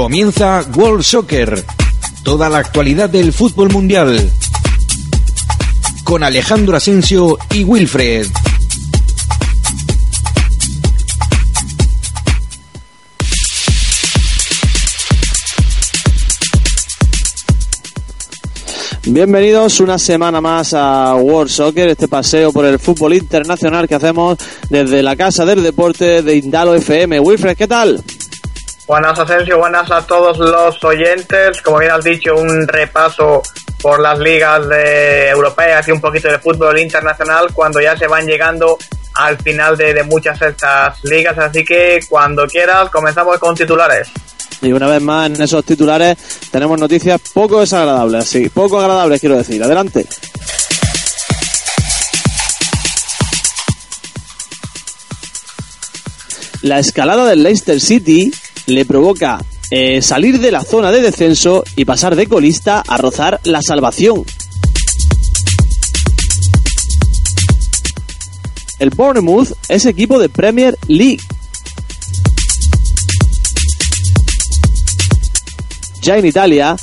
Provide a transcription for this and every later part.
Comienza World Soccer. Toda la actualidad del fútbol mundial. Con Alejandro Asensio y Wilfred. Bienvenidos una semana más a World Soccer, este paseo por el fútbol internacional que hacemos desde la Casa del Deporte de Indalo FM. Wilfred, ¿qué tal? Buenas Asensio, buenas a todos los oyentes. Como bien has dicho, un repaso por las ligas de europeas y un poquito de fútbol internacional cuando ya se van llegando al final de, de muchas de estas ligas. Así que cuando quieras comenzamos con titulares. Y una vez más en esos titulares tenemos noticias poco desagradables, sí, poco agradables quiero decir. Adelante. La escalada del Leicester City le provoca eh, salir de la zona de descenso y pasar de colista a rozar la salvación. El Bournemouth es equipo de Premier League Ya en Italia,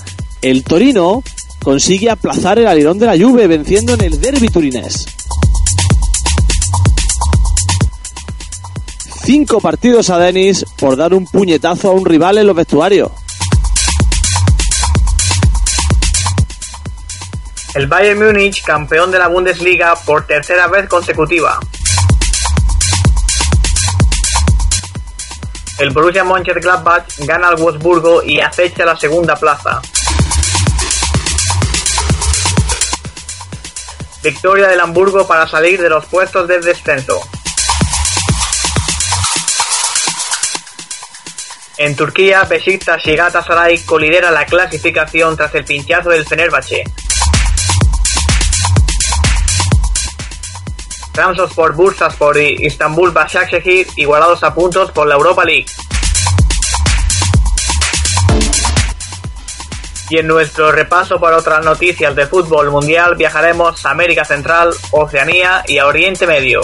el Torino consigue aplazar el alirón de la Juve venciendo en el derby turinés. Cinco partidos a Denis por dar un puñetazo a un rival en los vestuarios. El Bayern Múnich, campeón de la Bundesliga por tercera vez consecutiva. El Borussia Mönchengladbach gana al Wolfsburgo y acecha la segunda plaza. Victoria del Hamburgo para salir de los puestos de descenso. En Turquía, Besiktas y Galatasaray colidera la clasificación tras el pinchazo del Fenerbahce. por Bursaspor y Istanbul Başakşehir igualados a puntos por la Europa League. Y en nuestro repaso por otras noticias de fútbol mundial viajaremos a América Central, Oceanía y a Oriente Medio.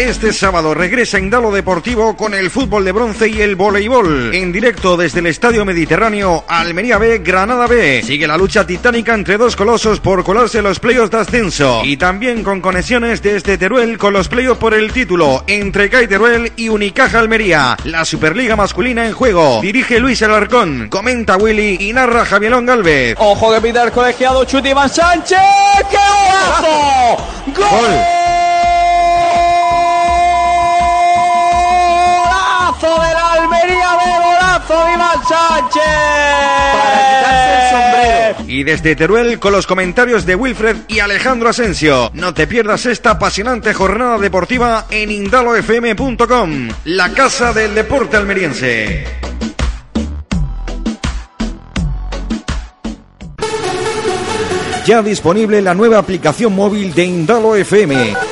Este sábado regresa Indalo Deportivo con el fútbol de bronce y el voleibol. En directo desde el Estadio Mediterráneo, Almería B, Granada B. Sigue la lucha titánica entre dos colosos por colarse los playoffs de ascenso. Y también con conexiones desde Teruel con los playoffs por el título entre CAI Teruel y Unicaja Almería. La Superliga masculina en juego. Dirige Luis Alarcón, comenta Willy y narra Javielón Galvez. Ojo que pide el colegiado Chuti Iván Sánchez. ¡Qué golazo! ¡Gol! Iván Sánchez. Para quitarse el sombrero. Y desde Teruel con los comentarios de Wilfred y Alejandro Asensio. No te pierdas esta apasionante jornada deportiva en indalofm.com, la casa del deporte almeriense. Ya disponible la nueva aplicación móvil de Indalo FM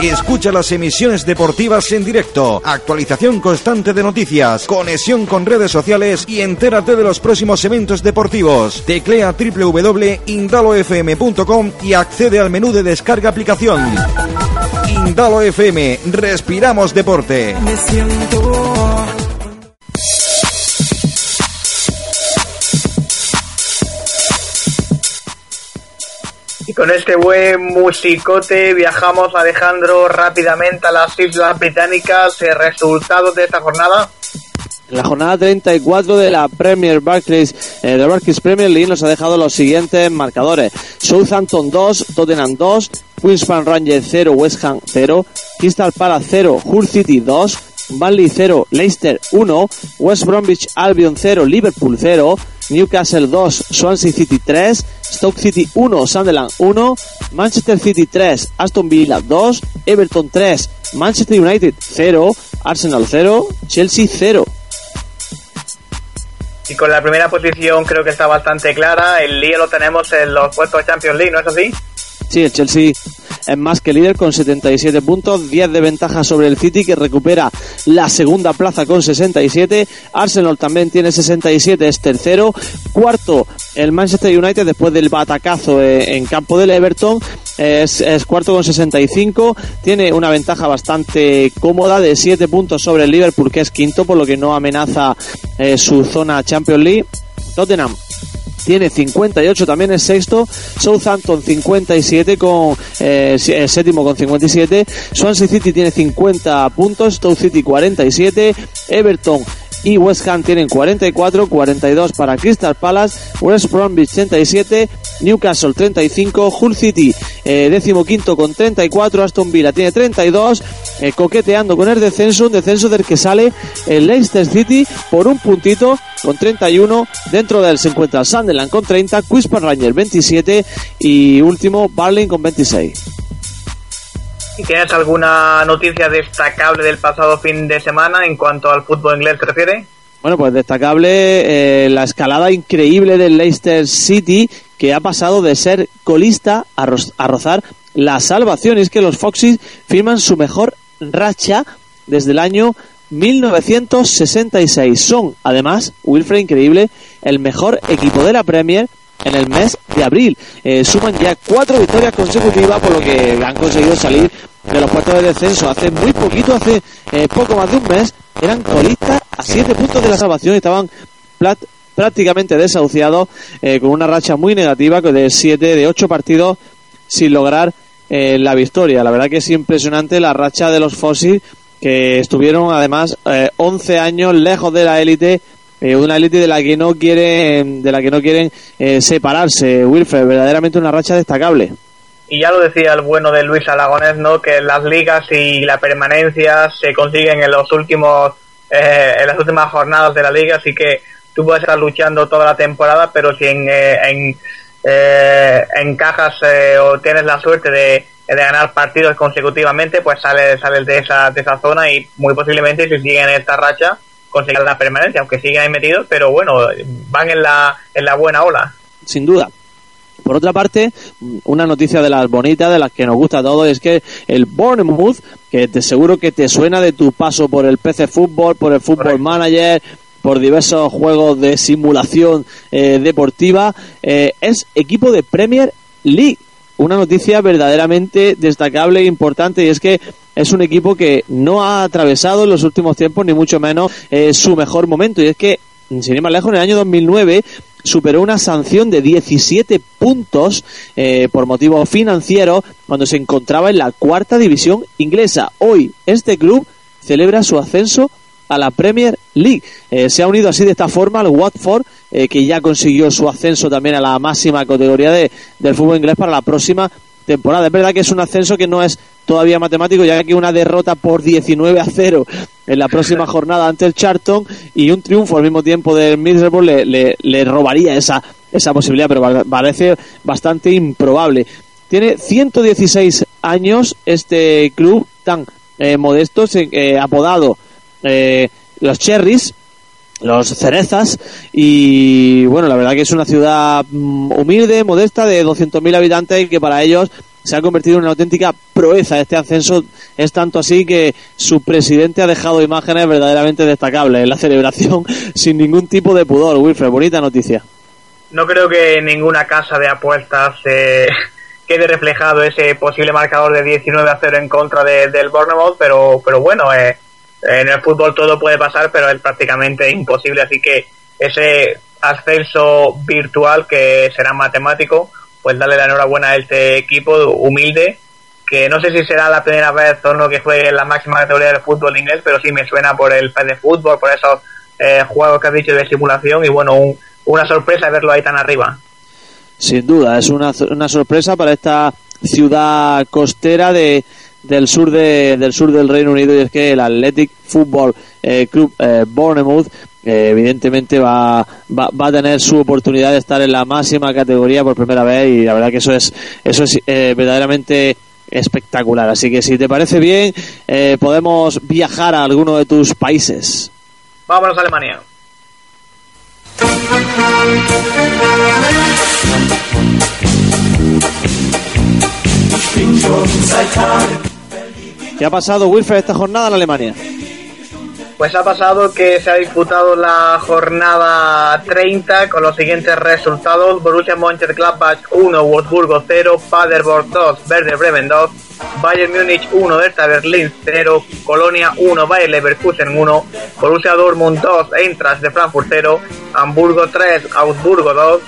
Escucha las emisiones deportivas en directo, actualización constante de noticias, conexión con redes sociales y entérate de los próximos eventos deportivos. Teclea www.indalofm.com y accede al menú de descarga aplicación. Indalo FM, respiramos deporte. Me siento con este buen musicote viajamos, Alejandro, rápidamente a las Islas Británicas. ¿El resultado de esta jornada? La jornada 34 de la Premier Barclays, eh, Barclays Premier League nos ha dejado los siguientes marcadores. Southampton 2, Tottenham 2, Queensland Rangers 0, West Ham 0, Crystal Palace 0, Hull City 2, Burnley 0, Leicester 1, West Bromwich Albion 0, Liverpool 0, Newcastle 2, Swansea City 3, Stoke City 1, Sunderland 1, Manchester City 3, Aston Villa 2, Everton 3, Manchester United 0, Arsenal 0, Chelsea 0. Y con la primera posición creo que está bastante clara. El lío lo tenemos en los puestos de Champions League, ¿no es así? Sí, el Chelsea es más que líder con 77 puntos, 10 de ventaja sobre el City que recupera la segunda plaza con 67. Arsenal también tiene 67, es tercero. Cuarto el Manchester United después del batacazo eh, en campo del Everton. es, cuarto con 65, tiene una ventaja bastante cómoda de 7 puntos sobre el Liverpool, que es quinto, por lo que no amenaza eh, su zona Champions League. Tottenham tiene 58, también es sexto. Southampton 57 con eh, séptimo con 57. Swansea City tiene 50 puntos. Stoke City 47. Everton y West Ham tienen 44, 42 para Crystal Palace, West Bromwich 37, Newcastle 35, Hull City eh, décimo quinto con 34, Aston Villa tiene 32, eh, coqueteando con el descenso, un descenso del que sale el Leicester City por un puntito con 31, dentro del se encuentra Sunderland con 30, Quispan Ranger 27 y último Barling con 26. ¿Tienes alguna noticia destacable del pasado fin de semana en cuanto al fútbol inglés se refiere? Bueno, pues destacable eh, la escalada increíble del Leicester City, que ha pasado de ser colista a, rozar la salvación. Y es que los Foxes firman su mejor racha desde el año 1966. Son, además, Wilfred increíble, el mejor equipo de la Premier en el mes de abril. Eh, suman ya cuatro victorias consecutivas, por lo que han conseguido salir de los puestos de descenso. Hace muy poquito, hace eh, poco más de un mes, eran colistas a siete puntos de la salvación y estaban prácticamente desahuciados eh, con una racha muy negativa de siete, de ocho partidos sin lograr eh, la victoria. La verdad que es impresionante la racha de los Fósiles que estuvieron además 11 años lejos de la élite una élite de la que no quieren de la que no quieren separarse Wilfred verdaderamente una racha destacable y ya lo decía el bueno de Luis Aragonés, ¿no? Que las ligas y la permanencia se consiguen en los últimos, eh, en las últimas jornadas de la liga, así que tú puedes estar luchando toda la temporada, pero si en, eh, en eh, encajas o tienes la suerte de, de, ganar partidos consecutivamente, pues sales, sales de esa, de esa zona y muy posiblemente si siguen esta racha consigan la permanencia, aunque siguen ahí metidos, pero bueno, van en la, en la buena ola. Sin duda. Por otra parte, una noticia de las bonitas, de las que nos gusta a todos, es que el Bournemouth, que te seguro que te suena de tu paso por el PC Fútbol, por el Football Manager, por diversos juegos de simulación eh, deportiva, eh, es equipo de Premier League. Una noticia verdaderamente destacable e importante y es que es un equipo que no ha atravesado en los últimos tiempos ni mucho menos eh, su mejor momento y es que sin ir más lejos, en el año 2009 superó una sanción de 17 puntos eh, por motivo financiero cuando se encontraba en la cuarta división inglesa. Hoy este club celebra su ascenso a la Premier League. Eh, se ha unido así de esta forma al Watford, eh, que ya consiguió su ascenso también a la máxima categoría de, del fútbol inglés para la próxima temporada. Es verdad que es un ascenso que no es todavía matemático, ya que una derrota por 19 a 0 en la próxima jornada ante el Charlton y un triunfo al mismo tiempo del Middlesbrough le, le, robaría esa, esa posibilidad, pero parece bastante improbable. Tiene 116 años este club tan eh, modesto, eh, apodado eh, los Cherries, los cerezas y bueno la verdad que es una ciudad mm, humilde modesta de 200.000 habitantes y que para ellos se ha convertido en una auténtica proeza. Este ascenso es tanto así que su presidente ha dejado imágenes verdaderamente destacables en la celebración sin ningún tipo de pudor. Wilfred, bonita noticia. No creo que ninguna casa de apuestas eh, quede reflejado ese posible marcador de 19 a 0 en contra del Bournemouth, pero, pero bueno, eh, en el fútbol todo puede pasar, pero es prácticamente imposible, así que ese ascenso virtual que será matemático pues darle la enhorabuena a este equipo humilde, que no sé si será la primera vez o no que fue la máxima categoría del fútbol inglés, pero sí me suena por el pez de fútbol, por esos eh, juegos que has dicho de simulación y bueno, una sorpresa verlo ahí tan arriba. Sin duda, es una, una sorpresa para esta ciudad costera de, del sur de, del sur del Reino Unido y es que el Athletic Football eh, Club eh, Bournemouth evidentemente va, va, a tener su oportunidad de estar en la máxima categoría por primera vez y la verdad que eso es eso es eh, verdaderamente espectacular. Así que si te parece bien podemos viajar a alguno de tus países. Vámonos a Alemania ¿Qué ha pasado, Wilfred, esta jornada en Alemania? Pues ha pasado que se ha disputado la jornada 30 con los siguientes resultados. Borussia Mönchengladbach 1, Wolfsburgo 0, Paderborn 2, Werder Bremen 2, Bayern Múnich 1, Hertha Berlín 0, Colonia 1, Bayer Leverkusen 1, Borussia Dortmund 2, Eintracht de Frankfurt 0, Hamburgo 3, Augsburgo 2,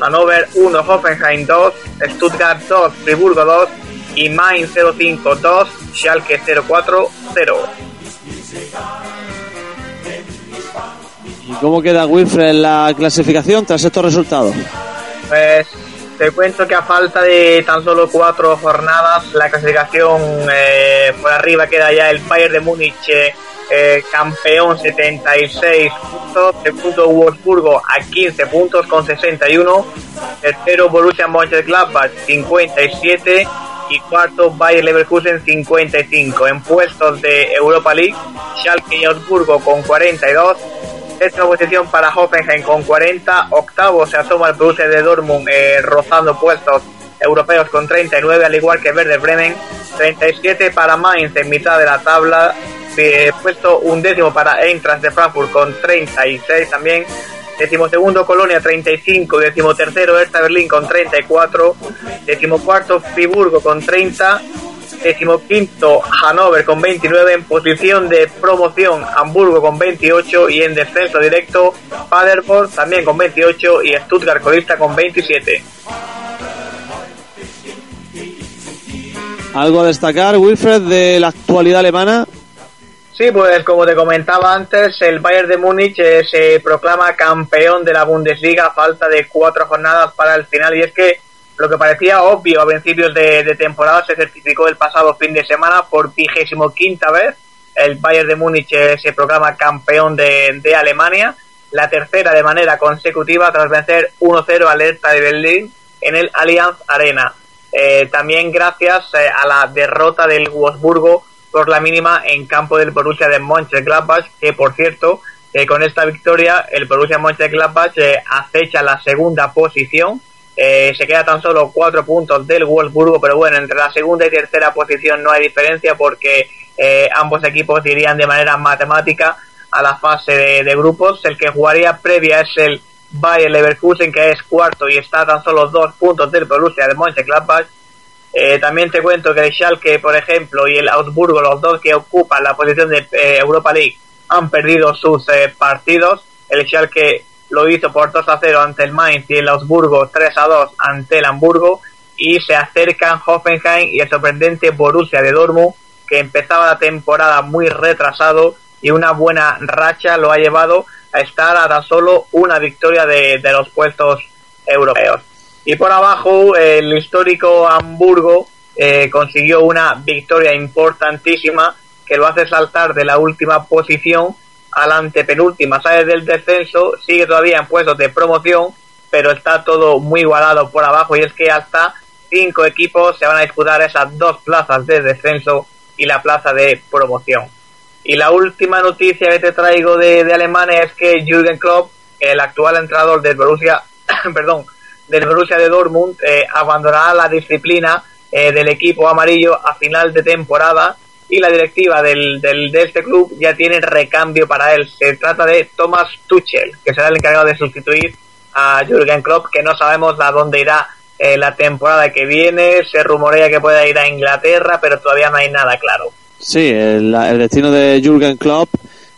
Hannover 1, Hoffenheim 2, Stuttgart 2, Friburgo 2 y Mainz 05 2, Schalke 04 0. ¿Y cómo queda Wilfred en la clasificación tras estos resultados? Pues te cuento que a falta de tan solo cuatro jornadas, la clasificación eh, por arriba queda ya el Bayern de Múnich, eh, eh, campeón 76 puntos, segundo Wolfsburgo a 15 puntos con 61, tercero Borussia Mönchengladbach 57 y cuarto Bayer Leverkusen 55. En puestos de Europa League, Schalke y Augsburgo con 42, Sexta posición para Hoffenheim con 40. Octavo se asoma el Borussia de Dortmund eh, rozando puestos europeos con 39, al igual que Verde Bremen. 37 para Mainz en mitad de la tabla. Eh, puesto un décimo para Eintracht de Frankfurt con 36 también. Decimosegundo Colonia 35, decimotercero Hertha Berlín con 34, decimocuarto Friburgo con 30, decimoquinto Hannover con 29 en posición de promoción Hamburgo con 28 y en descenso directo Paderborn también con 28 y Stuttgart colista con 27. ¿Algo a destacar, Wilfred, de la actualidad alemana? Sí, pues como te comentaba antes, el Bayern de Múnich eh, se proclama campeón de la Bundesliga a falta de cuatro jornadas para el final y es que lo que parecía obvio a principios de, temporada se certificó el pasado fin de semana por vigésimo quinta vez. El Bayern de Múnich eh, se proclama campeón de, de, Alemania, la tercera de manera consecutiva tras vencer 1-0 al Hertha de Berlín en el Allianz Arena. Eh, también gracias a la derrota del Wolfsburgo por la mínima en campo del Borussia de Mönchengladbach, que por cierto, con esta victoria el Borussia Mönchengladbach acecha la segunda posición eh, se queda tan solo cuatro puntos del Wolfsburgo, pero bueno, entre la segunda y tercera posición no hay diferencia porque eh, ambos equipos irían de manera matemática a la fase de, grupos. El que jugaría previa es el Bayer Leverkusen, que es cuarto y está tan solo dos puntos del Borussia de Mönchengladbach. Eh, también te cuento que el Schalke, por ejemplo, y el Augsburgo, los dos que ocupan la posición de eh, Europa League, han perdido sus partidos. El Schalke lo hizo por 2 a 0 ante el Mainz y el Augsburgo 3 a 2 ante el Hamburgo y se acercan Hoffenheim y el sorprendente Borussia de Dortmund que empezaba la temporada muy retrasado y una buena racha lo ha llevado a estar a solo una victoria de, los puestos europeos. Y por abajo el histórico Hamburgo eh, consiguió una victoria importantísima que lo hace saltar de la última posición a la antepenúltima, sale del descenso, sigue todavía en puestos de promoción, pero está todo muy igualado por abajo y es que hasta cinco equipos se van a disputar esas dos plazas de descenso y la plaza de promoción. Y la última noticia que te traigo de, Alemania es que Jürgen Klopp, el actual entrenador del Borussia, perdón, del Borussia de Dortmund, eh, abandonará la disciplina eh, del equipo amarillo a final de temporada y la directiva del, del, de este club ya tiene recambio para él. Se trata de Thomas Tuchel, que será el encargado de sustituir a Jürgen Klopp, que no sabemos a dónde irá eh, la temporada que viene. Se rumorea que pueda ir a Inglaterra, pero todavía no hay nada claro. Sí, el, destino de Jürgen Klopp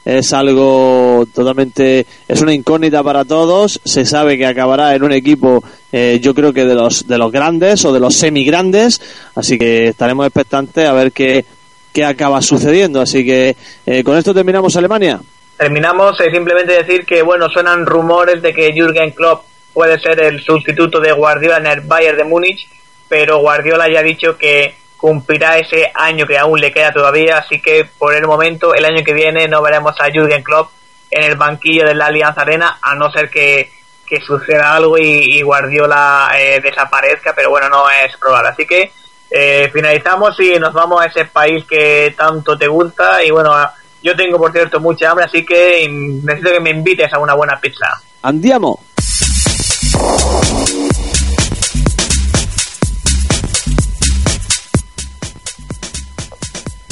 es algo totalmente es una incógnita para todos se sabe que acabará en un equipo eh, yo creo que de los de los grandes o de los semi grandes así que estaremos expectantes a ver qué qué acaba sucediendo. Así que eh, con esto terminamos Alemania. Terminamos eh, simplemente decir que bueno suenan rumores de que Jürgen Klopp puede ser el sustituto de Guardiola en el Bayern de Múnich, pero Guardiola ya ha dicho que cumplirá ese año que aún le queda todavía, así que por el momento el año que viene no veremos a Jürgen Klopp en el banquillo de la Alianza Arena, a no ser que, suceda algo y, Guardiola eh, desaparezca, pero bueno, no es probable. Así que eh, finalizamos y nos vamos a ese país que tanto te gusta. Y bueno, yo tengo por cierto mucha hambre, así que necesito que me invites a una buena pizza. Andiamo.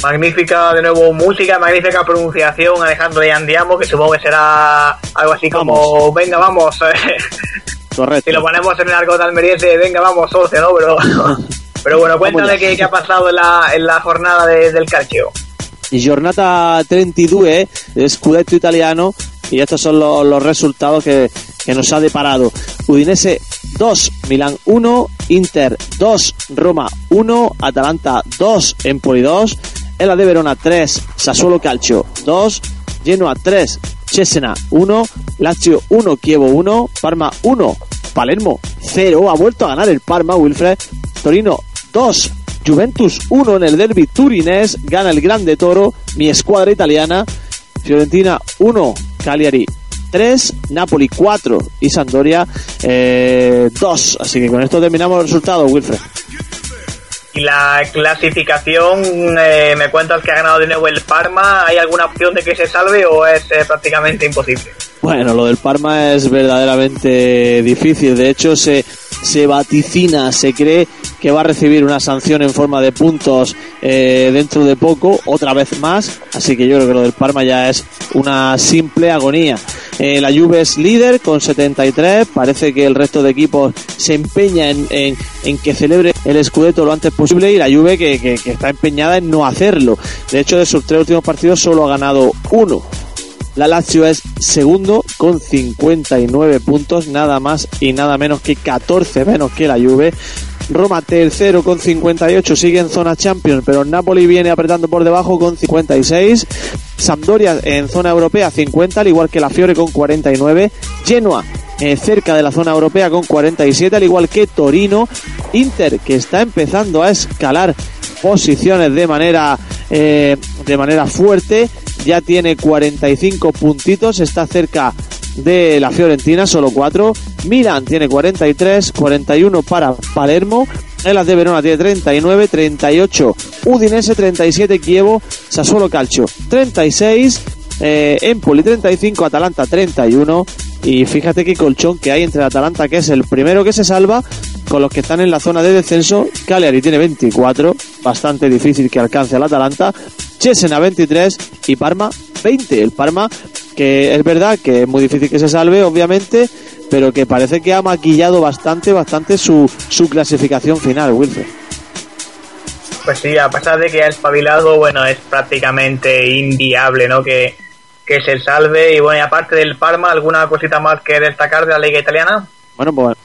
Magnífica, de nuevo, música, magnífica pronunciación, Alejandro y Andiamo, que supongo que será algo así como, venga, vamos. Correcto. Si lo ponemos en el argot almeriense, venga, vamos, socio, ¿no? Pero, pero bueno, cuéntame qué, qué, ha pasado en la, en la jornada de, del calcio. Giornata 32, Scudetto italiano, y estos son los, los resultados que, que, nos ha deparado. Udinese 2, Milán 1, Inter 2, Roma 1, Atalanta 2, Empoli 2, Ela de Verona 3, Sassuolo Calcio 2, Genoa 3, Cesena 1, Lazio 1, Chievo 1, Parma 1, Palermo 0, ha vuelto a ganar el Parma, Wilfred, Torino 2, Juventus 1 en el derby turinés, gana el Grande Toro, mi escuadra italiana, Fiorentina 1, Cagliari 3, Napoli 4 y Sampdoria eh, 2. Así que con esto terminamos los resultados, Wilfred. Y la clasificación, eh, me cuentas que ha ganado de nuevo el Parma. ¿Hay alguna opción de que se salve o es eh, prácticamente imposible? Bueno, lo del Parma es verdaderamente difícil. De hecho, se, se vaticina, se cree que va a recibir una sanción en forma de puntos eh, dentro de poco, otra vez más. Así que yo creo que lo del Parma ya es una simple agonía. Eh, la Juve es líder con 73. Parece que el resto de equipos se empeña en, en, que celebre el Scudetto lo antes posible y la Juve que, que, que está empeñada en no hacerlo. De hecho, de sus tres últimos partidos solo ha ganado uno. La Lazio es segundo con 59 puntos, nada más y nada menos que 14 menos que la Juve. Roma tercero con 58, sigue en zona Champions, pero Napoli viene apretando por debajo con 56. Sampdoria en zona europea 50, al igual que la Fiore con 49. Genoa eh, cerca de la zona europea con 47, al igual que Torino. Inter que está empezando a escalar posiciones de manera eh, de manera fuerte ya tiene 45 puntitos está cerca de la Fiorentina solo 4 Milan tiene 43 41 para Palermo el de Verona tiene 39 38 Udinese 37 Chievo Sassuolo Calcio 36 eh, Empoli 35 Atalanta 31 y fíjate qué colchón que hay entre el Atalanta que es el primero que se salva con los que están en la zona de descenso. Cagliari tiene 24, bastante difícil que alcance al Atalanta. Cesena 23 y Parma 20. El Parma, que es verdad que es muy difícil que se salve, obviamente, pero que parece que ha maquillado bastante, bastante su, su clasificación final, Wilfred. Pues sí, a pesar de que ha espabilado, bueno, es prácticamente inviable, ¿no? Que, que se salve. Y bueno, y aparte del Parma, ¿alguna cosita más que destacar de la Liga Italiana? Bueno, pues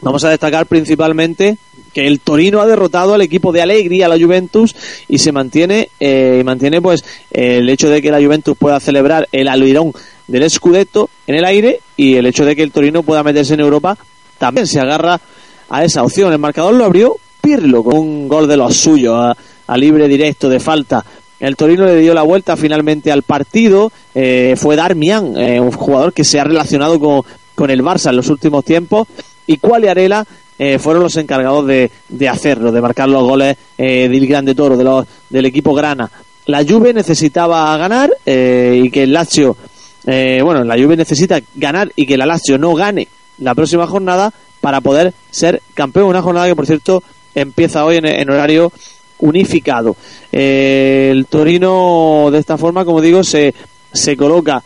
Vamos a destacar principalmente que el Torino ha derrotado al equipo de Alegría, la Juventus, y se mantiene, eh, mantiene pues el hecho de que la Juventus pueda celebrar el alirón del Scudetto en el aire y el hecho de que el Torino pueda meterse en Europa también se agarra a esa opción. El marcador lo abrió Pirlo con un gol de los suyos a, a libre directo de falta. El Torino le dio la vuelta finalmente al partido. Eh, fue Darmian, eh, un jugador que se ha relacionado con, con el Barça en los últimos tiempos y Cuali eh, fueron los encargados de, de, hacerlo, de marcar los goles eh, del Grande Toro, de los, del equipo Grana. La Juve necesitaba ganar eh, y que el Lazio, bueno, la Juve necesita ganar y que la Lazio no gane la próxima jornada para poder ser campeón. Una jornada que, por cierto, empieza hoy en, en horario unificado. El Torino, de esta forma, como digo, se, se coloca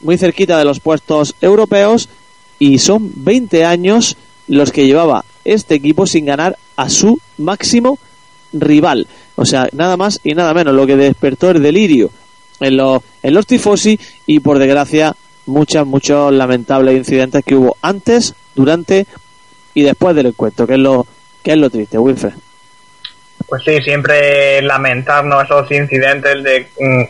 muy cerquita de los puestos europeos y son 20 años los que llevaba este equipo sin ganar a su máximo rival. O sea, nada más y nada menos, lo que despertó el delirio en los, en los tifosi y por desgracia muchos, muchos lamentables incidentes que hubo antes, durante y después del encuentro, que es lo, que es lo triste, Wilfred. Pues sí, siempre lamentarnos esos incidentes de... Mm,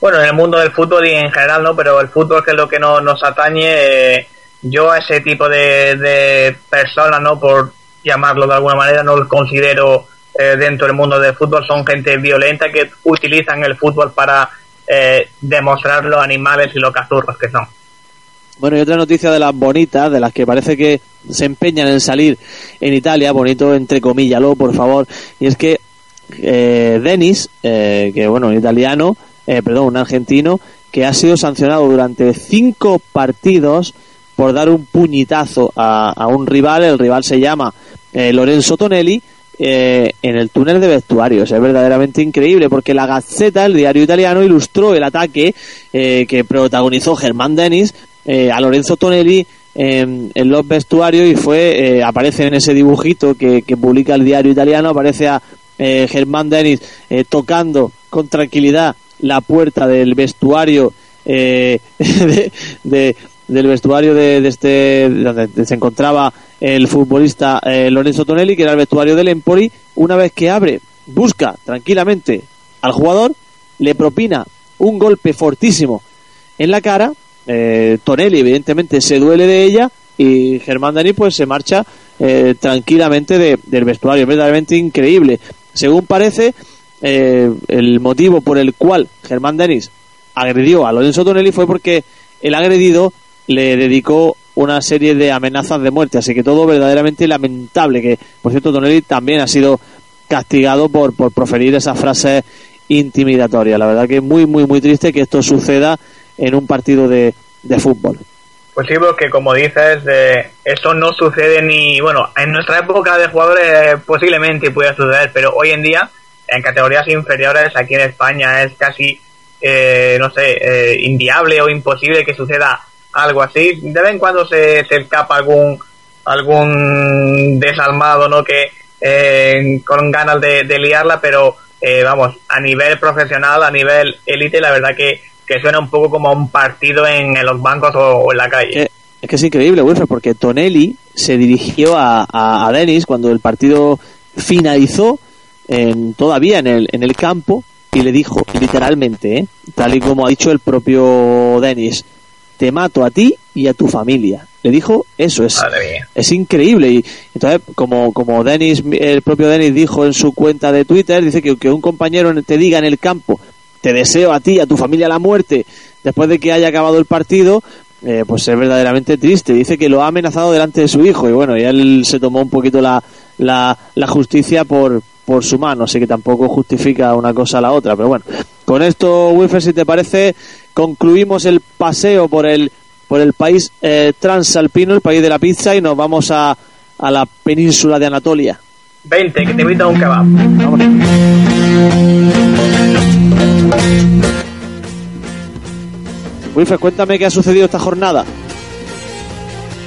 bueno, en el mundo del fútbol y en general, ¿no? Pero el fútbol que es lo que no, nos atañe... Eh, yo a ese tipo de, de personas, ¿no? Por llamarlo de alguna manera, no los considero eh, dentro del mundo del fútbol. Son gente violenta que utilizan el fútbol para eh, demostrar los animales y los cazurros que son. Bueno, y otra noticia de las bonitas, de las que parece que se empeñan en salir en Italia, bonito entre comillas, por favor, y es que eh, Denis, eh, que bueno, un italiano, eh, perdón, un argentino, que ha sido sancionado durante cinco partidos por dar un puñetazo a, a un rival, el rival se llama eh, Lorenzo Tonelli, eh, en el túnel de vestuarios. Es verdaderamente increíble porque la Gazzetta, el diario italiano, ilustró el ataque eh, que protagonizó Germán Denis eh, a Lorenzo Tonelli en, los vestuarios y fue aparece en ese dibujito que, que, publica el diario italiano aparece a Germán Denis tocando con tranquilidad la puerta del vestuario de, de, del vestuario de, este donde se encontraba el futbolista eh, Lorenzo Tonelli, que era el vestuario del Empoli, una vez que abre, busca tranquilamente al jugador, le propina un golpe fortísimo en la cara, eh, Tonelli evidentemente se duele de ella y Germán Dani pues se marcha eh, tranquilamente del vestuario, verdaderamente increíble. Según parece, el motivo por el cual Germán Denis agredió a Lorenzo Tonelli fue porque el agredido le dedicó una serie de amenazas de muerte, así que todo verdaderamente lamentable, que por cierto Tonelli también ha sido castigado por, por proferir esas frases intimidatorias. La verdad que es muy, muy, muy triste que esto suceda en un partido de, de fútbol. Pues sí, porque como dices, eh, eso no sucede ni, bueno, en nuestra época de jugadores posiblemente pueda suceder, pero hoy en día, en categorías inferiores, aquí en España es casi, eh, no sé, eh, inviable o imposible que suceda algo así. De vez en cuando se, se escapa algún algún desalmado, ¿no? Que eh, con ganas de, liarla, pero eh, vamos, a nivel profesional, a nivel élite, la verdad que, que suena un poco como un partido en, los bancos o, en la calle. es que es increíble, Wilfred, porque Tonelli se dirigió a, a, Denis cuando el partido finalizó en, todavía en el, en el campo y le dijo literalmente, ¿eh? tal y como ha dicho el propio Denis, te mato a ti y a tu familia. Le dijo eso, es, es increíble. Y entonces, como, como Dennis, el propio Denis dijo en su cuenta de Twitter, dice que, que un compañero te diga en el campo, te deseo a ti y a tu familia la muerte, después de que haya acabado el partido, eh, pues es verdaderamente triste. Dice que lo ha amenazado delante de su hijo y bueno, y él se tomó un poquito la, la, la justicia por, por su mano, así que tampoco justifica una cosa a la otra. Pero bueno, con esto, Wilfred, si te parece, concluimos el paseo por el por el país eh, transalpino, el país de la pizza, y nos vamos a, a la península de Anatolia. 20, que te invito a un kebab. Wilfred, cuéntame qué ha sucedido esta jornada.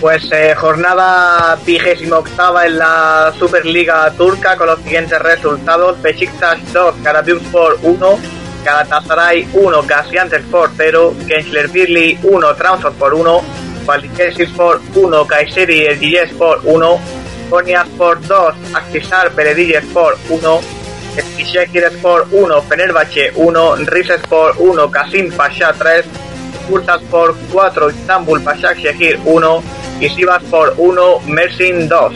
Pues eh, jornada vigésima octava en la Superliga turca con los siguientes resultados. Besiktas 2, Karabükspor 1, Galatasaray 1, Gaziantep 0, Birli 1, Trabzonspor 1, Balikesirspor 1, Kayseri Sport 1, Konyaspor 2, Akhisar Sport 1, Sport 1, Fenerbahce 1, Rizespor 1, Kasim Pasha 3, Bursaspor 4, Istanbul Başakşehir 1 y Sivaspor 1, Mersin 2.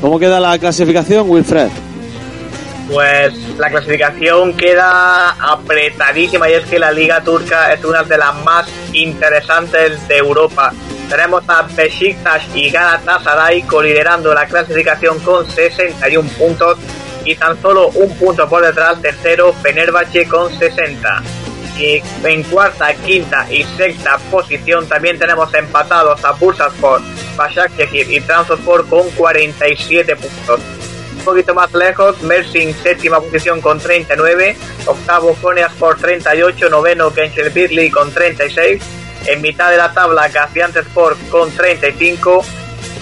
¿Cómo queda la clasificación, Wilfred? Pues la clasificación queda apretadísima y es que la liga turca es una de las más interesantes de Europa. Tenemos a Besiktas y Galatasaray coliderando la clasificación con 61 puntos y tan solo un punto por detrás tercero Fenerbahce con 60. Y en cuarta, quinta y sexta posición también tenemos empatados a Bursaspor, Başakşehir y Trabzonspor con 47 puntos poquito más lejos, Mersin séptima posición con 39, octavo Koneas por 38, noveno Kenchel Birley con 36, en mitad de la tabla Sport con 35,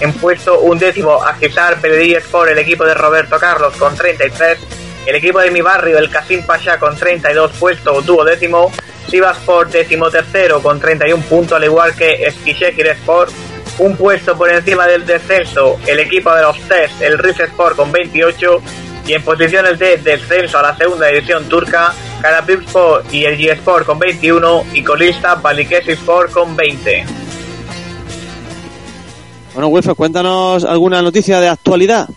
en puesto un décimo Agisar Peledí Sport, el equipo de Roberto Carlos con 33, el equipo de mi barrio, el Casim Pasha con 32, puesto duodécimo, Sivasport décimo tercero con 31 puntos, al igual que Eskişehir Sport un puesto por encima del descenso el equipo de los test, el Riff Sport con 28 y en posiciones de descenso a la segunda división turca, Sport y el G Sport con 21 y colista Balikesi Sport con 20. Bueno, Wilfred, cuéntanos alguna noticia de actualidad.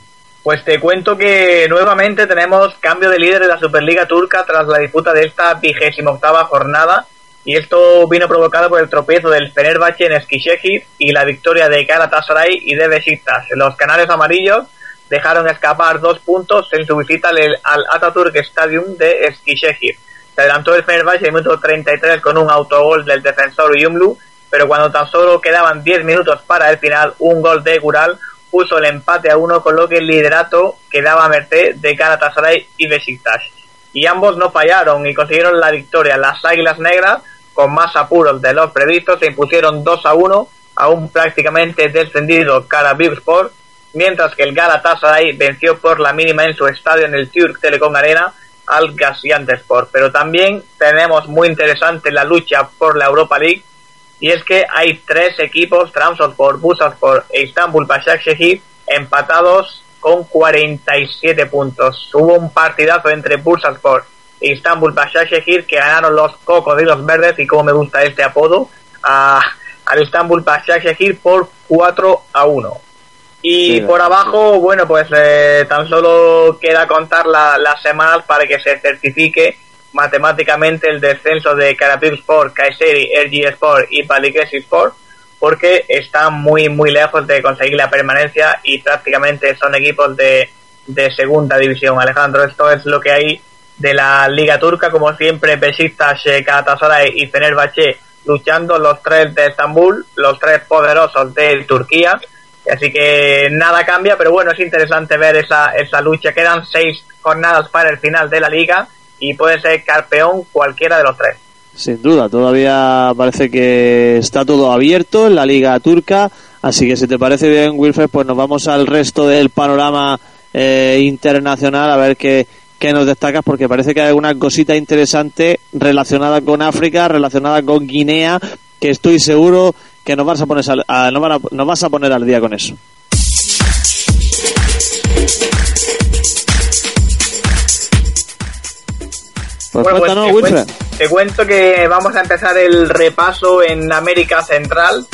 Pues te cuento que nuevamente tenemos cambio de líder de la Superliga Turca tras la disputa de esta vigésima octava jornada y esto vino provocado por el tropiezo del Fenerbahce en Eskişehir y la victoria de Galatasaray y de Besiktas. Los canales amarillos dejaron escapar dos puntos en su visita al Atatürk Stadium de Eskişehir. Se adelantó el Fenerbahce en el minuto 33 con un autogol del defensor Yumlu, pero cuando tan solo quedaban 10 minutos para el final, un gol de Gural puso el empate a uno, con lo que el liderato quedaba a merced de Galatasaray y Besiktas. Y ambos no fallaron y consiguieron la victoria. Las Águilas Negras, con más apuros de los previstos, se impusieron 2 a 1 a un prácticamente descendido Sport, mientras que el Galatasaray venció por la mínima en su estadio en el Turk Telecom Arena al Gaziantepspor. Pero también tenemos muy interesante la lucha por la Europa League y es que hay tres equipos, Trabzonspor, Bursaspor e Istanbul Başakşehir, empatados con 47 puntos. Hubo un partidazo entre Bursaspor e Istanbul Başakşehir que ganaron los cocodrilos verdes y como me gusta este apodo a, al Istanbul Başakşehir por 4 a 1. Y por abajo, bueno, pues eh, tan solo queda contar las semanas para que se certifique matemáticamente el descenso de Karabib Sport, Kayseri, RG Sport y Palikesi Sport, porque están muy, muy lejos de conseguir la permanencia y prácticamente son equipos de, de segunda división. Alejandro, esto es lo que hay de la Liga Turca, como siempre, Besiktas, Galatasaray y Fenerbahce luchando los tres de Estambul, los tres poderosos de Turquía Así que nada cambia, pero bueno, es interesante ver esa, esa lucha. Quedan seis jornadas para el final de la liga y puede ser campeón cualquiera de los tres. Sin duda, todavía parece que está todo abierto en la liga turca. Así que si te parece bien, Wilfred, pues nos vamos al resto del panorama eh, internacional a ver qué, qué nos destacas, porque parece que hay alguna cosita interesante relacionada con África, relacionada con Guinea, que estoy seguro que nos vas a poner al, nos, vas a poner al día con eso. Pues cuéntanos, Wilfred. Te cuento que vamos a empezar el repaso en América Central.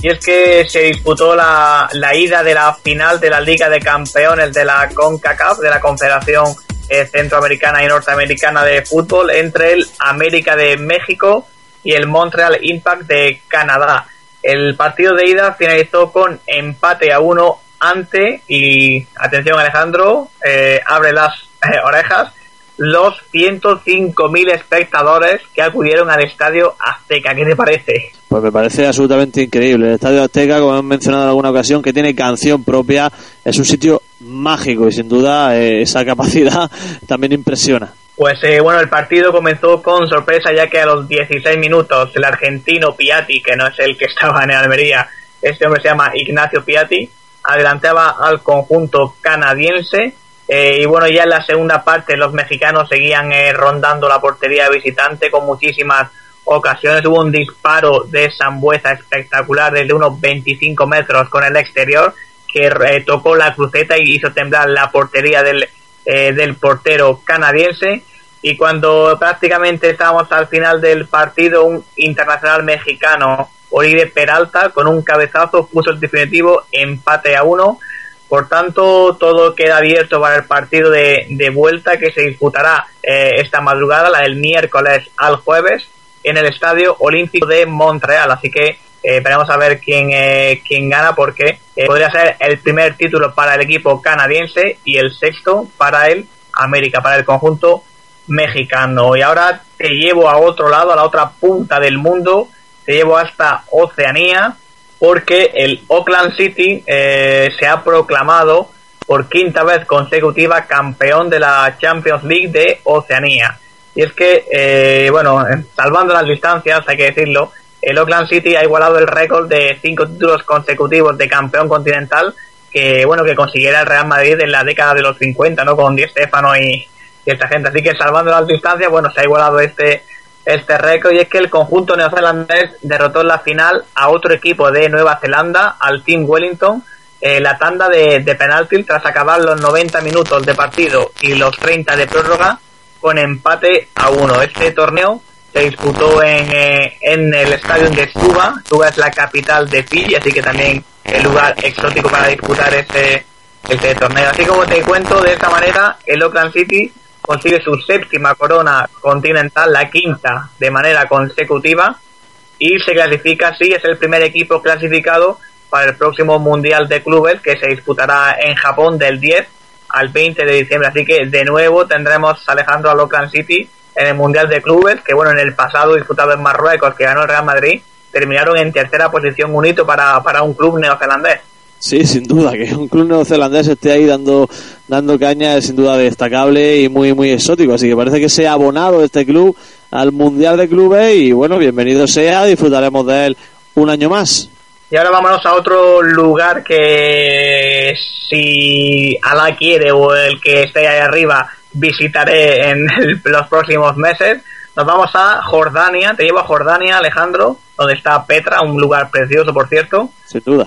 Y es que se disputó la, la ida de la final de la Liga de Campeones de la CONCACAF, de la Confederación eh, Centroamericana y Norteamericana de Fútbol, entre el América de México y el Montreal Impact de Canadá. El partido de ida finalizó con empate a uno ante, y atención Alejandro, eh, abre las eh, orejas, los 105.000 espectadores que acudieron al estadio Azteca. ¿Qué te parece? Pues me parece absolutamente increíble. El estadio Azteca, como hemos mencionado en alguna ocasión, que tiene canción propia, es un sitio mágico y sin duda eh, esa capacidad también impresiona. Pues eh, bueno, el partido comenzó con sorpresa ya que a los 16 minutos el argentino Piatti, que no es el que estaba en Almería, este hombre se llama Ignacio Piatti, adelantaba al conjunto canadiense eh, y bueno, ya en la segunda parte los mexicanos seguían eh, rondando la portería visitante con muchísimas ocasiones. Hubo un disparo de Sambueza espectacular desde unos 25 metros con el exterior que tocó la cruceta y hizo temblar la portería del eh, del portero canadiense y cuando prácticamente estábamos al final del partido un internacional mexicano Oribe Peralta con un cabezazo puso el definitivo empate a uno por tanto todo queda abierto para el partido de, vuelta que se disputará eh, esta madrugada la del miércoles al jueves en el Estadio Olímpico de Montreal. Así que eh, veremos a ver quién, eh, quién gana porque eh, podría ser el primer título para el equipo canadiense y el sexto para el América, para el conjunto mexicano. Y ahora te llevo a otro lado, a la otra punta del mundo, te llevo hasta Oceanía porque el Oakland City se ha proclamado por quinta vez consecutiva campeón de la Champions League de Oceanía. Y es que, bueno, salvando las distancias, hay que decirlo, el Oakland City ha igualado el récord de cinco títulos consecutivos de campeón continental que bueno que consiguiera el Real Madrid en la década de los 50, ¿no? Con Di Stefano y, esta gente. Así que salvando las distancias, bueno, se ha igualado este este récord y es que el conjunto neozelandés derrotó en la final a otro equipo de Nueva Zelanda, al Team Wellington, eh, la tanda de, de penalti tras acabar los 90 minutos de partido y los 30 de prórroga con empate a uno. Este torneo se disputó en, eh, en el estadio de Suba. Suba es la capital de Fiji, así que también el lugar exótico para disputar este, este torneo. Así como te cuento, de esta manera, el Oakland City consigue su séptima corona continental, la quinta de manera consecutiva, y se clasifica así, es el primer equipo clasificado para el próximo Mundial de Clubes que se disputará en Japón del 10 al 20 de diciembre. Así que de nuevo tendremos Alejandro al Oakland City en el Mundial de Clubes, que bueno, en el pasado disputado en Marruecos, que ganó el Real Madrid, terminaron en tercera posición un hito para, para un club neozelandés. Sí, sin duda, que un club neozelandés esté ahí dando, dando caña es sin duda destacable y muy, muy exótico. Así que parece que sea abonado este club al Mundial de Clubes y bueno, bienvenido sea, disfrutaremos de él un año más. Y ahora vámonos a otro lugar que si Alá quiere o el que esté ahí arriba visitaré en los próximos meses. Nos vamos a Jordania, te llevo a Jordania, Alejandro, donde está Petra, un lugar precioso, por cierto. Sin duda.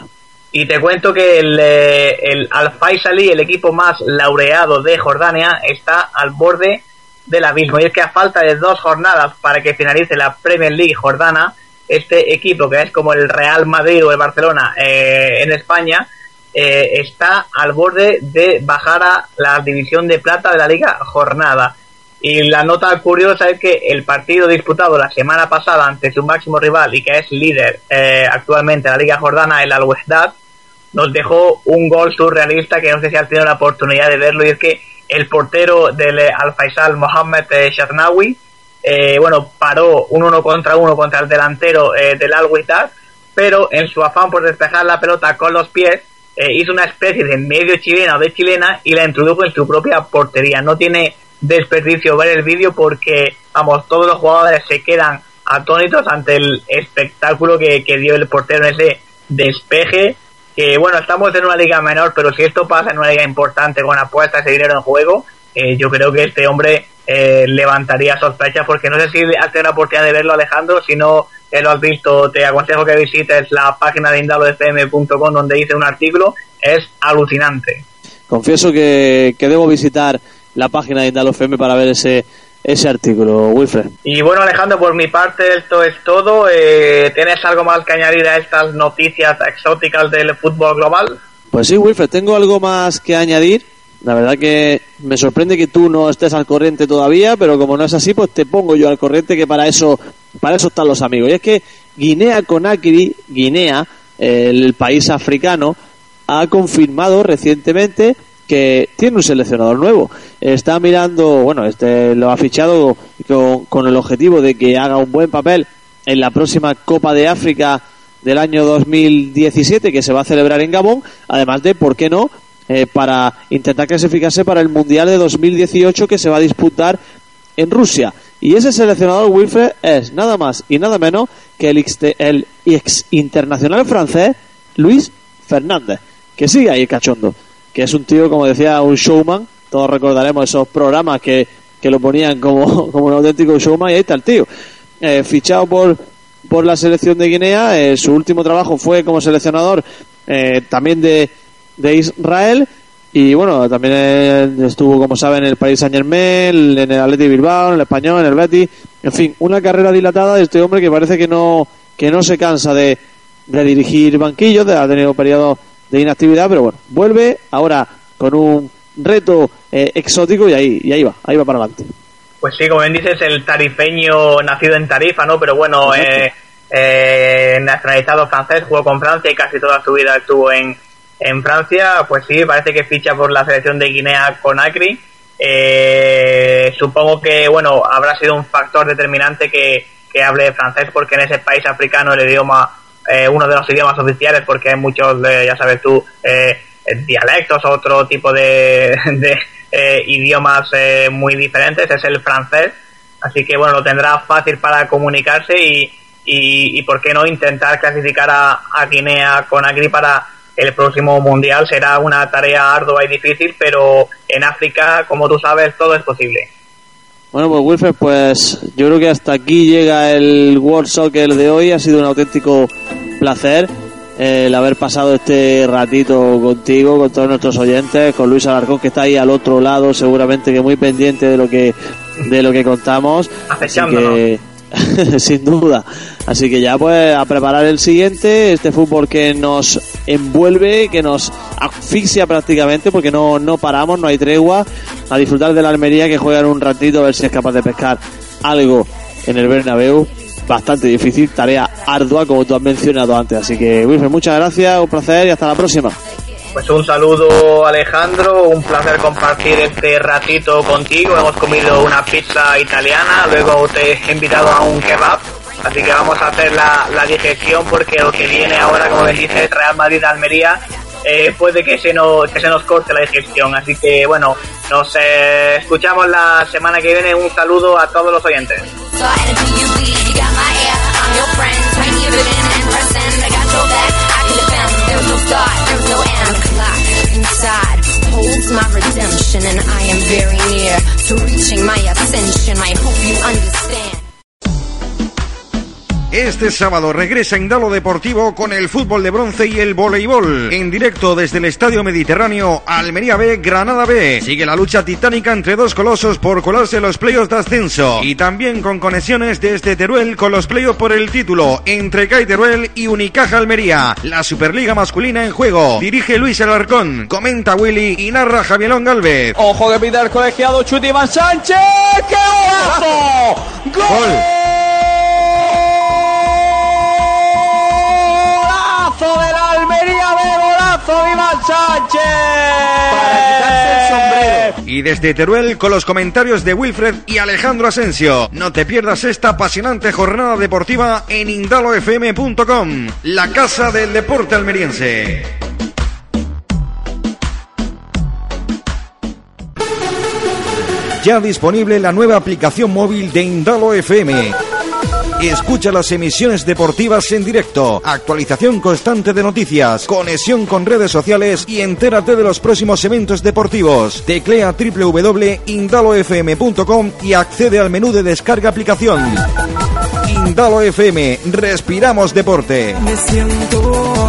Y te cuento que el, eh, el Al-Faisali, el equipo más laureado de Jordania, está al borde del abismo. Y es que a falta de dos jornadas para que finalice la Premier League jordana, este equipo, que es como el Real Madrid o el Barcelona eh, en España, eh, está al borde de bajar a la división de plata de la Liga Jornada. Y la nota curiosa es que el partido disputado la semana pasada ante su máximo rival y que es líder eh, actualmente de la Liga Jordana, el Al-Wehdat, nos dejó un gol surrealista que no sé si has tenido la oportunidad de verlo y es que el portero del Al-Faisal, Mohamed Sharnawi, eh, bueno, paró un uno contra uno contra el delantero eh, del Al-Wehdat, pero en su afán por despejar la pelota con los pies, hizo una especie de medio chilena o de chilena y la introdujo en su propia portería. No tiene desperdicio ver el vídeo porque, vamos, todos los jugadores se quedan atónitos ante el espectáculo que, dio el portero en ese despeje. Que bueno, estamos en una liga menor, pero si esto pasa en una liga importante con apuestas y dinero en juego, eh, yo creo que este hombre eh, levantaría sospechas porque no sé si has tenido la oportunidad de verlo, Alejandro. Si no eh, lo has visto, te aconsejo que visites la página de indalofm.com donde dice un artículo. Es alucinante. Confieso que, que debo visitar la página de Indalo FM para ver ese ese artículo, Wilfred. Y bueno, Alejandro, por mi parte esto es todo. Eh, ¿Tienes algo más que añadir a estas noticias exóticas del fútbol global? Pues sí, Wilfred, tengo algo más que añadir. La verdad que me sorprende que tú no estés al corriente todavía, pero como no es así, pues te pongo yo al corriente que para eso, para eso están los amigos. Y es que Guinea Conakry, Guinea, el país africano, ha confirmado recientemente que tiene un seleccionador nuevo. Está mirando, bueno, este lo ha fichado con, el objetivo de que haga un buen papel en la próxima Copa de África del año 2017 que se va a celebrar en Gabón, además de, ¿por qué no?, eh, para intentar clasificarse para el Mundial de 2018 que se va a disputar en Rusia. Y ese seleccionador Wilfred es nada más y nada menos que el, el ex internacional francés Luis Fernández, que sigue ahí cachondo que es un tío, como decía, un showman. Todos recordaremos esos programas que, que lo ponían como, como un auténtico showman y ahí está el tío. Eh, fichado por, por la selección de Guinea, eh, su último trabajo fue como seleccionador eh, también de, de Israel y bueno, también estuvo, como saben, en el Paris Saint Germain, en el Atleti Bilbao, en el Español, en el Betis. En fin, una carrera dilatada de este hombre que parece que no, que no se cansa de, de dirigir banquillos, de, ha tenido periodos de inactividad, pero bueno, vuelve ahora con un reto eh, exótico y ahí, y ahí va, ahí va para adelante. Pues sí, como bien dices, el tarifeño nacido en Tarifa, ¿no? Pero bueno, eh, eh, nacionalizado francés, jugó con Francia y casi toda su vida estuvo en, en Francia. Pues sí, parece que ficha por la selección de Guinea Conakry. Eh, supongo que, bueno, habrá sido un factor determinante que, que hable francés porque en ese país africano el idioma eh, uno de los idiomas oficiales porque hay muchos, ya sabes tú, eh, dialectos, otro tipo de, eh, idiomas muy diferentes, es el francés. Así que bueno, lo tendrá fácil para comunicarse y, y, por qué no intentar clasificar a, a Guinea con Agri para el próximo mundial. Será una tarea ardua y difícil, pero en África, como tú sabes, todo es posible. Bueno, pues Wilfred, pues yo creo que hasta aquí llega el World Soccer de hoy. Ha sido un auténtico placer eh, el haber pasado este ratito contigo, con todos nuestros oyentes, con Luis Alarcón que está ahí al otro lado, seguramente que muy pendiente de lo que de lo que contamos. Así que, sin duda. Así que ya pues a preparar el siguiente, este fútbol que nos envuelve, que nos asfixia prácticamente porque no, no paramos, no hay tregua, a disfrutar de la Almería que juegan un ratito a ver si es capaz de pescar algo en el Bernabéu. Bastante difícil, tarea ardua como tú has mencionado antes. Así que Wilfred, muchas gracias, un placer y hasta la próxima. Pues un saludo Alejandro, un placer compartir este ratito contigo. Hemos comido una pizza italiana, luego te he invitado a un kebab, así que vamos a hacer la, digestión porque lo que viene ahora, como me dice Real Madrid-Almería, eh, puede que se, nos, se nos corte la digestión. Así que bueno, nos eh, escuchamos la semana que viene. Un saludo a todos los oyentes. Este sábado regresa Indalo Deportivo con el fútbol de bronce y el voleibol. En directo desde el Estadio Mediterráneo, Almería B, Granada B. Sigue la lucha titánica entre dos colosos por colarse los playoffs de ascenso. Y también con conexiones desde Teruel con los playoffs por el título entre CAI Teruel y Unicaja Almería. La Superliga masculina en juego. Dirige Luis Alarcón, comenta Willy y narra Javielón Galvez. Ojo que pide el colegiado Chuti Iván Sánchez. ¡Qué golazo! ¡Gol! Iván Sánchez. Para quitarse el sombrero. Y desde Teruel con los comentarios de Wilfred y Alejandro Asensio. No te pierdas esta apasionante jornada deportiva en indalofm.com, la casa del deporte almeriense. Ya disponible la nueva aplicación móvil de Indalo FM Escucha las emisiones deportivas en directo, actualización constante de noticias, conexión con redes sociales y entérate de los próximos eventos deportivos. Teclea www.indalofm.com y accede al menú de descarga aplicación. Indalo FM, respiramos deporte. Me siento